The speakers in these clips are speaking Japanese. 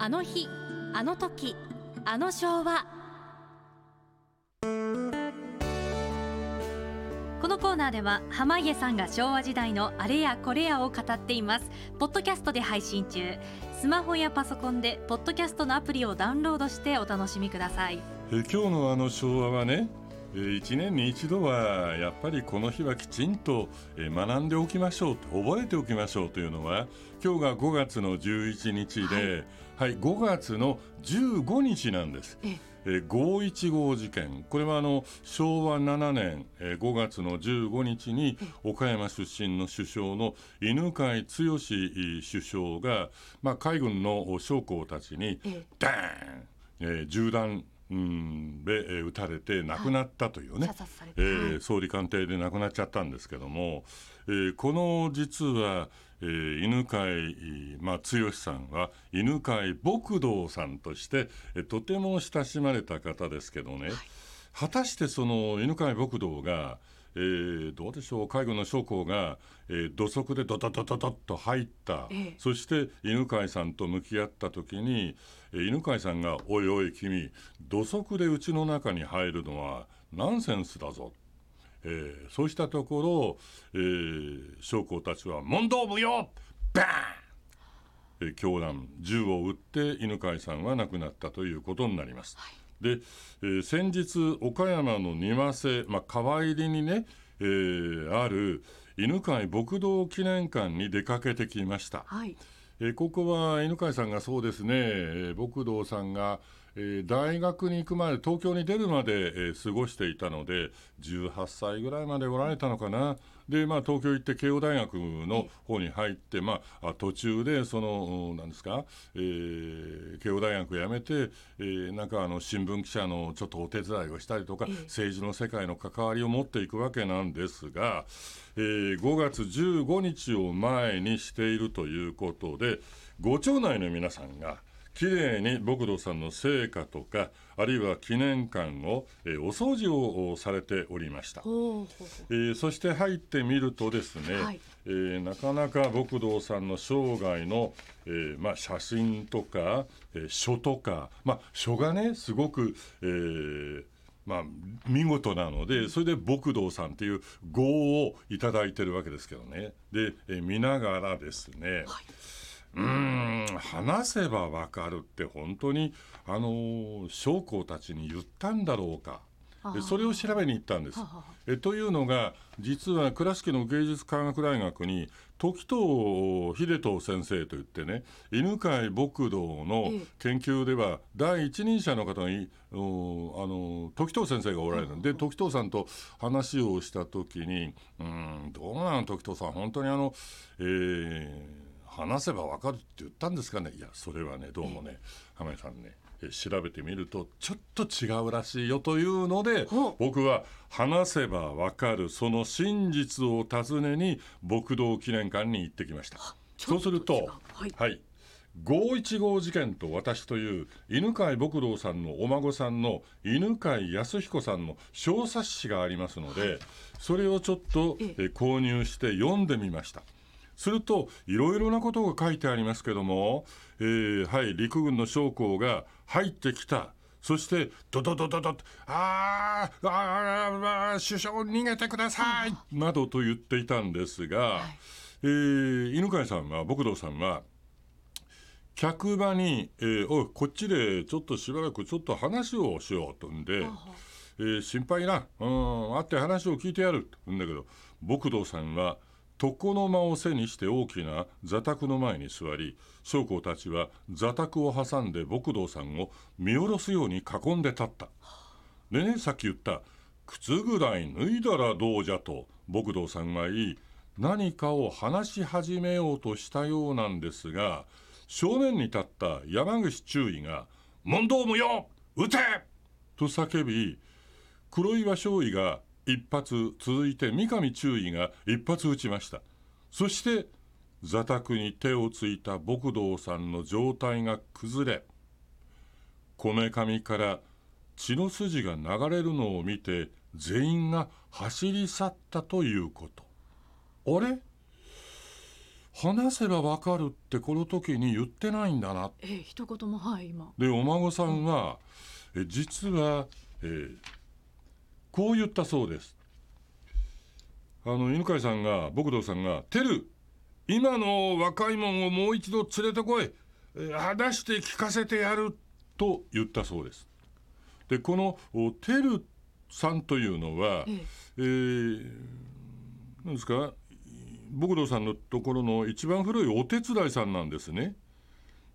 あの日あの時あの昭和。このコーナーでは濱家さんが昭和時代のあれやこれやを語っています。ポッドキャストで配信中。スマホやパソコンでポッドキャストのアプリをダウンロードしてお楽しみください。え今日のあの昭和はね1年に一度はやっぱりこの日はきちんとえ学んでおきましょうと覚えておきましょうというのは今日が5月の11日で、はい、5月の15日なんです。ええ。ー515事件。これはあの昭和7年、えー5月の15日に岡山出身の首相の犬飼剛首相が、まあ、海軍の将校たちにえ。ダーン、えー銃弾うん。で、えー撃たれて亡くなったというね、射殺されて。えーはい。総理官邸で亡くなっちゃったんですけども、えーこの実は、えー犬飼、まあ、剛さんは犬飼牧道さんとして、えーとても親しまれた方ですけどね、果たしてその犬飼牧道が、えーどうでしょう？海軍の将校が、えー土足でドドドドドッと入った、ええ。そして犬飼さんと向き合った時に、えー犬飼さんが「おいおい君土足でうちの中に入るのはナンセンスだぞ」えーそうしたところ、えー将校たちは「問答無用！バーン!」えー狂乱銃を撃って犬飼さんは亡くなったということになります。で、えー先日岡山の庭瀬、まあ、川入りにね、えーある犬飼牧道記念館に出かけてきました。はいえーここは犬飼さんがそうですね、えー牧道さんが、えー大学に行くまで東京に出るまで、えー過ごしていたので18歳ぐらいまでおられたのかな。で、まあ、東京行って慶応大学の方に入って、まあ、あ途中でそのなんですか、えー慶応大学辞めて、えーなんかあの新聞記者のちょっとお手伝いをしたりとか、ええ。政治の世界の関わりを持っていくわけなんですが、えー5月15日を前にしているということでご町内の皆さんがきれいに牧道さんの成果とかあるいは記念館を、えーお掃除をされておりました。えーそして入ってみるとですね、はい。えーなかなか牧道さんの生涯の、えーまあ、写真とか、えー書とか、まあ、書がねすごく、えーまあ、見事なのでそれで牧道さんっていう号をいただいてるわけですけどね。で、えー見ながらですね、うーん話せばわかるって本当にあのー将校たちに言ったんだろうか。でそれを調べに行ったんです。えというのが実は倉敷の芸術科学大学に時藤秀人先生といってね犬飼牧道のええ。研究では第一人者の方におあの時藤先生がおられるんで時藤さんと話をした時に「うんどうなの時藤さん。本当にあの、えー話せばわかるって言ったんですかね。いやそれはねどうもね浜井さんねえ調べてみるとちょっと違うらしいよというので僕は話せばわかるその真実を尋ねに牧道記念館に行ってきました。そうするとはい。はい。515事件と私という犬飼牧道さんのお孫さんの犬飼康彦さんの小冊子がありますのでそれをちょっとえ。え購入して読んでみました。するといろいろなことが書いてありますけども、えーはい、陸軍の将校が入ってきた。そして、ドドドドドあーあー首相逃げてくださいなどと言っていたんですが、えー犬飼さんは、牧道さんは、客場に、えーおい、こっちでちょっとしばらくちょっと話をしようとんで、えー心配な、うん、会って話を聞いてやると言うんだけど、牧道さんは、床の間を背にして大きな座卓の前に座り、将校たちは座卓を挟んで牧道さんを見下ろすように囲んで立った。でね、さっき言った、靴ぐらい脱いだらどうじゃと、牧道さんは言い、何かを話し始めようとしたようなんですが、正面に立った山口中尉が、問答無用撃てと叫び、黒岩少尉が一発続いて三上中尉が一発撃ちました。そして座卓に手をついた牧道さんの状態が崩れこめかみから血の筋が流れるのを見て全員が走り去ったということ。あれ？話せばわかるってこの時に言ってないんだな。えー、一言も。はい今。でお孫さんは、え実は、えーこう言ったそうです。あの犬飼さんが牧道さんが「てる今の若いもんをもう一度連れてこい、えー話して聞かせてやる」と言ったそうです。でこのおてるさんというのは、ええ。えーなんですか牧道さんのところの一番古いお手伝いさんなんですね。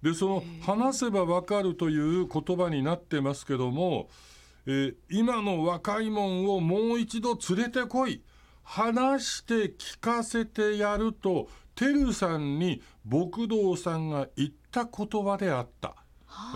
でその「話せばわかる」という言葉になってますけども、えー今の若いもんをもう一度連れてこい話して聞かせてやるとてるさんに牧道さんが言った言葉であった。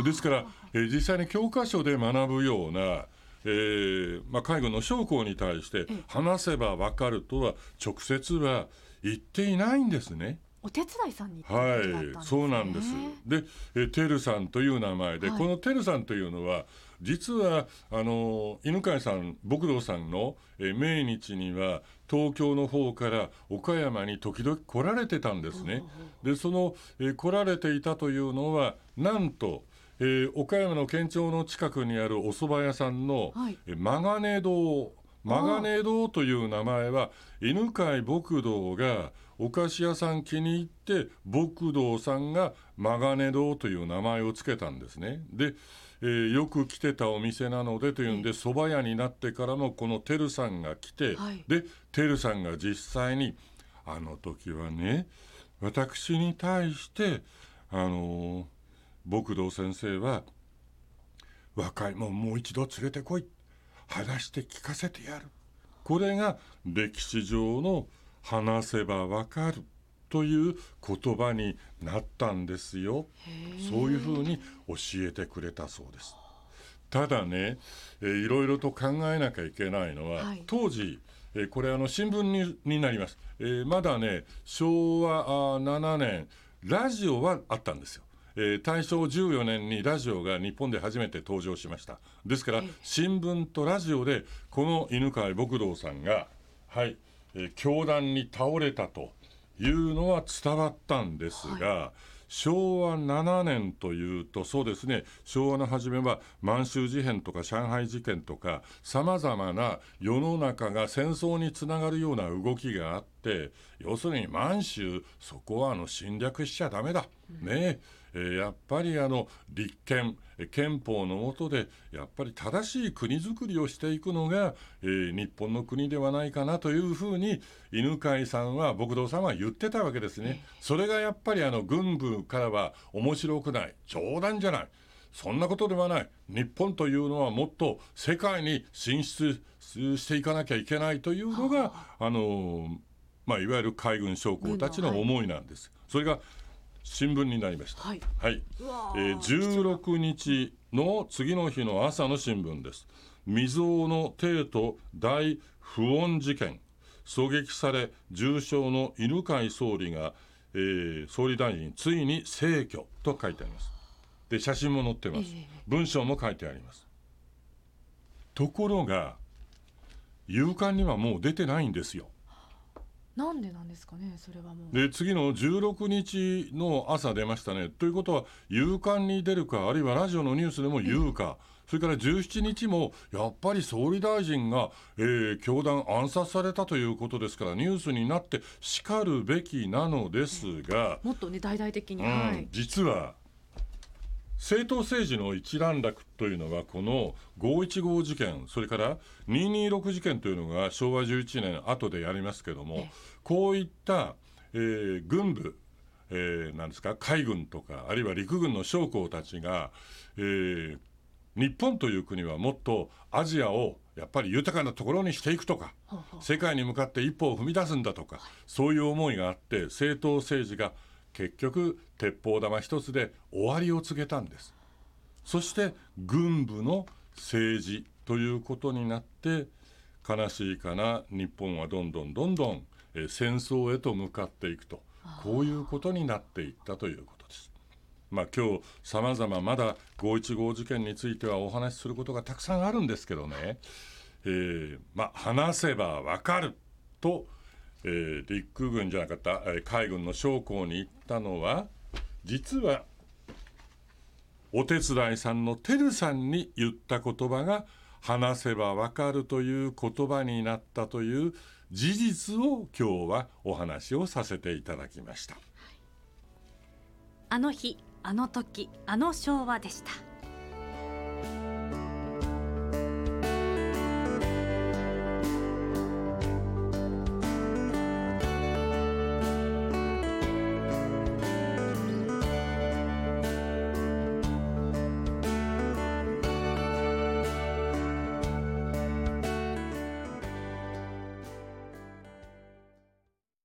ですから、えー実際に教科書で学ぶような、えーまあ、海軍の将校に対して話せばわかるとは直接は言っていないんですね。お手伝いさんにはい、そうなんです。で、えー、てるさんという名前で、はいこのてるさんというのは実はあの犬飼さん、牧道さんの、えー命日には東京の方から岡山に時々来られてたんですね。で、その、えー来られていたというのはなんと、えー岡山の県庁の近くにあるお蕎麦屋さんの、はいえー曲がね堂曲がね堂という名前は犬飼牧道がお菓子屋さん気に入って牧道さんが曲がね堂という名前をつけたんですね。で、えーよく来てたお店なのでというんで蕎麦屋になってからもこのてるさんが来て、はいでてるさんが実際にあの時はね私に対してあのー牧道先生は若いもんもう一度連れてこい話して聞かせてやる。これが歴史上の話せばわかるという言葉になったんですよ。そういうふうに教えてくれたそうです。ただね、えーいろいろと考えなきゃいけないのは、はい。当時、えーこれあの新聞にになります、えーまだね昭和あー7年ラジオはあったんですよえー大正14年にラジオが日本で初めて登場しました。ですから新聞とラジオでこの犬飼牧道さんがはい、えー凶弾に倒れたというのは伝わったんですが、昭和7年というとそうですね。昭和の初めは満州事変とか上海事件とかさまざまな世の中が戦争につながるような動きがあって要するに満州そこはあの侵略しちゃダメだ、ね。えーやっぱりあの立憲えー憲法の下でやっぱり正しい国づくりをしていくのが、えー日本の国ではないかなというふうに犬飼さんは牧道さんは言ってたわけですね。それがやっぱりあの軍部からは面白くない冗談じゃないそんなことではない日本というのはもっと世界に進出していかなきゃいけないというのがあのまあいわゆる海軍将校たちの思いなんです。それが新聞になりました。はいはい。えー16日の次の日の朝の新聞です。未曾有の帝都大不穏事件狙撃され重傷の犬飼総理が、えー総理大臣ついに逝去と書いてあります。で写真も載ってます。文章も書いてあります。ところが夕刊にはもう出てないんですよ。なんでなんですかねそれはもう。で次の16日の朝出ましたね。ということは夕刊に出るかあるいはラジオのニュースでも言うか、それから17日もやっぱり総理大臣が、えー、教団暗殺されたということですからニュースになってしかるべきなのですが、もっとね大々的に、うんはい。実は政党政治の一段落というのはこの515事件それから226事件というのが昭和11年後でやりますけどもこういった、えー軍部、えーなんですか海軍とかあるいは陸軍の将校たちが、えー日本という国はもっとアジアをやっぱり豊かなところにしていくとか世界に向かって一歩を踏み出すんだとかそういう思いがあって政党政治が結局鉄砲玉一つで終わりを告げたんです。そして軍部の政治ということになって悲しいかな日本はどんどんどんどん、えー戦争へと向かっていくと。こういうことになっていったということです。まあ、今日さまざままだ515事件についてはお話しすることがたくさんあるんですけどね、えーまあ、話せばわかると、ええー陸軍じゃなかった、えー海軍の将校に行ったのは実はお手伝いさんのてるさんに言った言葉が話せばわかるという言葉になったという事実を今日はお話をさせていただきました。あの日あの時あの昭和でした